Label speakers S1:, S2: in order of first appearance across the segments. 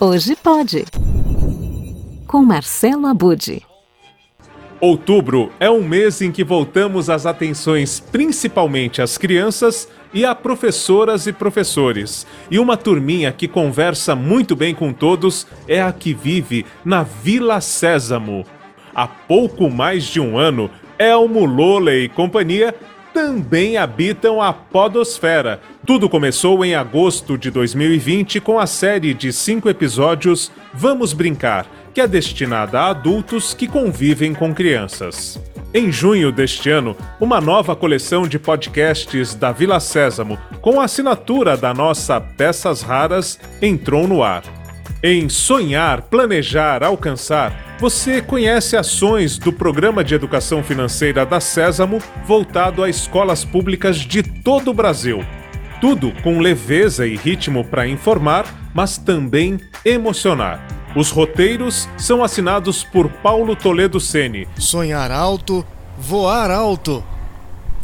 S1: Hoje pode. Com Marcelo Abude.
S2: Outubro é um mês em que voltamos as atenções principalmente às crianças e a professoras e professores. E uma turminha que conversa muito bem com todos é a que vive na Vila Sésamo. Há pouco mais de um ano, Elmo, Lola e companhia também habitam a Podosfera. Tudo começou em agosto de 2020 com a série de cinco episódios Vamos Brincar, que é destinada a adultos que convivem com crianças. Em junho deste ano, uma nova coleção de podcasts da Vila Sésamo, com a assinatura da nossa Peças Raras, entrou no ar. Em Sonhar, Planejar, Alcançar, você conhece ações do Programa de Educação Financeira da Sésamo voltado a escolas públicas de todo o Brasil. Tudo com leveza e ritmo para informar, mas também emocionar. Os roteiros são assinados por Paulo Toledo Sene.
S3: Sonhar alto, voar alto.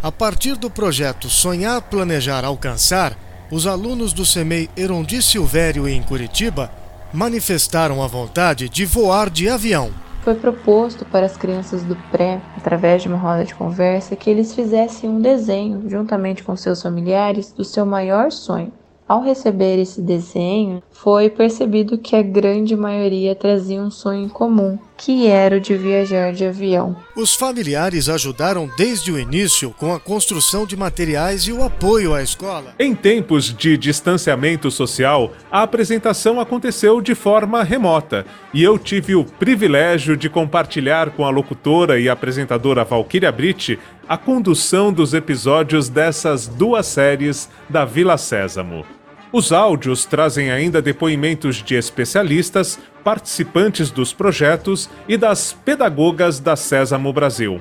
S3: A partir do projeto Sonhar, Planejar, Alcançar, os alunos do CEMEI Erondi Silvério em Curitiba manifestaram a vontade de voar de avião.
S4: Foi proposto para as crianças do pré, através de uma roda de conversa, que eles fizessem um desenho, juntamente com seus familiares, do seu maior sonho. Ao receber esse desenho, foi percebido que a grande maioria trazia um sonho em comum, que era o de viajar de avião.
S3: Os familiares ajudaram desde o início com a construção de materiais e o apoio à escola.
S2: Em tempos de distanciamento social, a apresentação aconteceu de forma remota e eu tive o privilégio de compartilhar com a locutora e apresentadora Valquíria Britt a condução dos episódios dessas duas séries da Vila Sésamo. Os áudios trazem ainda depoimentos de especialistas, participantes dos projetos e das pedagogas da Sésamo Brasil.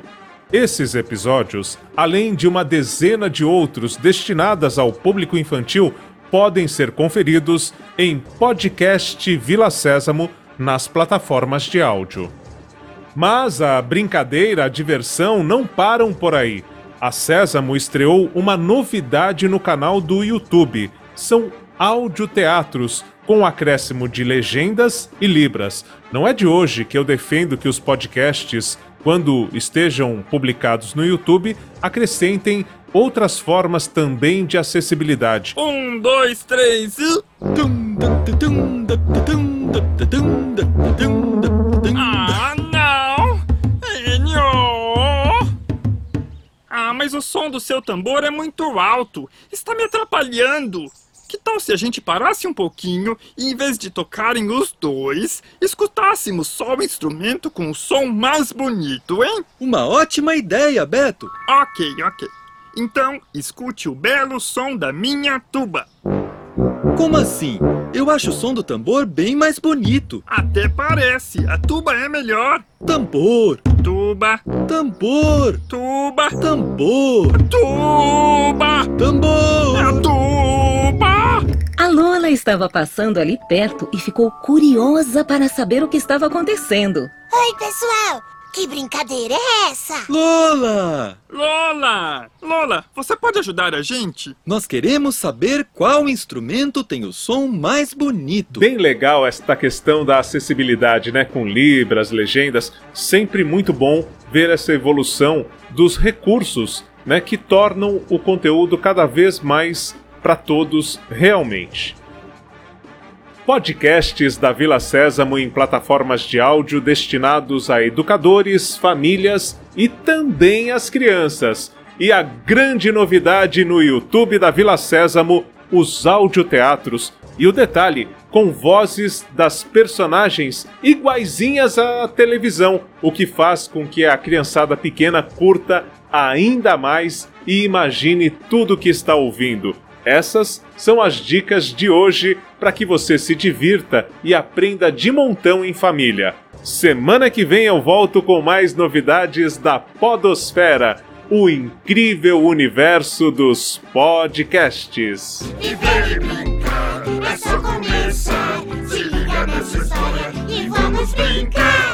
S2: Esses episódios, além de uma dezena de outros destinadas ao público infantil, podem ser conferidos em podcast Vila Sésamo nas plataformas de áudio. Mas a brincadeira, a diversão não param por aí. A Sésamo estreou uma novidade no canal do YouTube. São audioteatros com acréscimo de legendas e libras. Não é de hoje que eu defendo que os podcasts, quando estejam publicados no YouTube, acrescentem outras formas também de acessibilidade.
S5: Um, dois, três e. Ah, mas o som do seu tambor é muito alto. Está me atrapalhando. Que tal se a gente parasse um pouquinho e, em vez de tocarem os dois, escutássemos só o instrumento com o som mais bonito, hein?
S6: Uma ótima ideia, Beto!
S5: Ok, ok. Então, escute o belo som da minha tuba.
S6: Como assim? Eu acho o som do tambor bem mais bonito.
S5: Até parece. A tuba é melhor.
S6: Tambor,
S5: Tuba,
S6: tambor,
S5: tuba,
S6: tambor,
S5: tuba,
S6: tambor.
S5: a tuba.
S1: A Lola estava passando ali perto e ficou curiosa para saber o que estava acontecendo.
S7: Oi, pessoal! Que brincadeira é essa?
S6: Lola!
S5: Lola! Lola, você pode ajudar a gente?
S6: Nós queremos saber qual instrumento tem o som mais bonito.
S2: Bem legal esta questão da acessibilidade, né? Com libras, legendas. Sempre muito bom ver essa evolução dos recursos, né? Que tornam o conteúdo cada vez mais para todos realmente. Podcasts da Vila Sésamo em plataformas de áudio destinados a educadores, famílias e também às crianças. E a grande novidade no YouTube da Vila Sésamo, os audioteatros. E o detalhe, com vozes das personagens iguaizinhas à televisão, o que faz com que a criançada pequena curta ainda mais e imagine tudo o que está ouvindo. Essas são as dicas de hoje para que você se divirta e aprenda de montão em família. Semana que vem eu volto com mais novidades da Podosfera, o incrível universo dos podcasts.
S7: E brincar é só começar. Se liga nessa história e vamos brincar.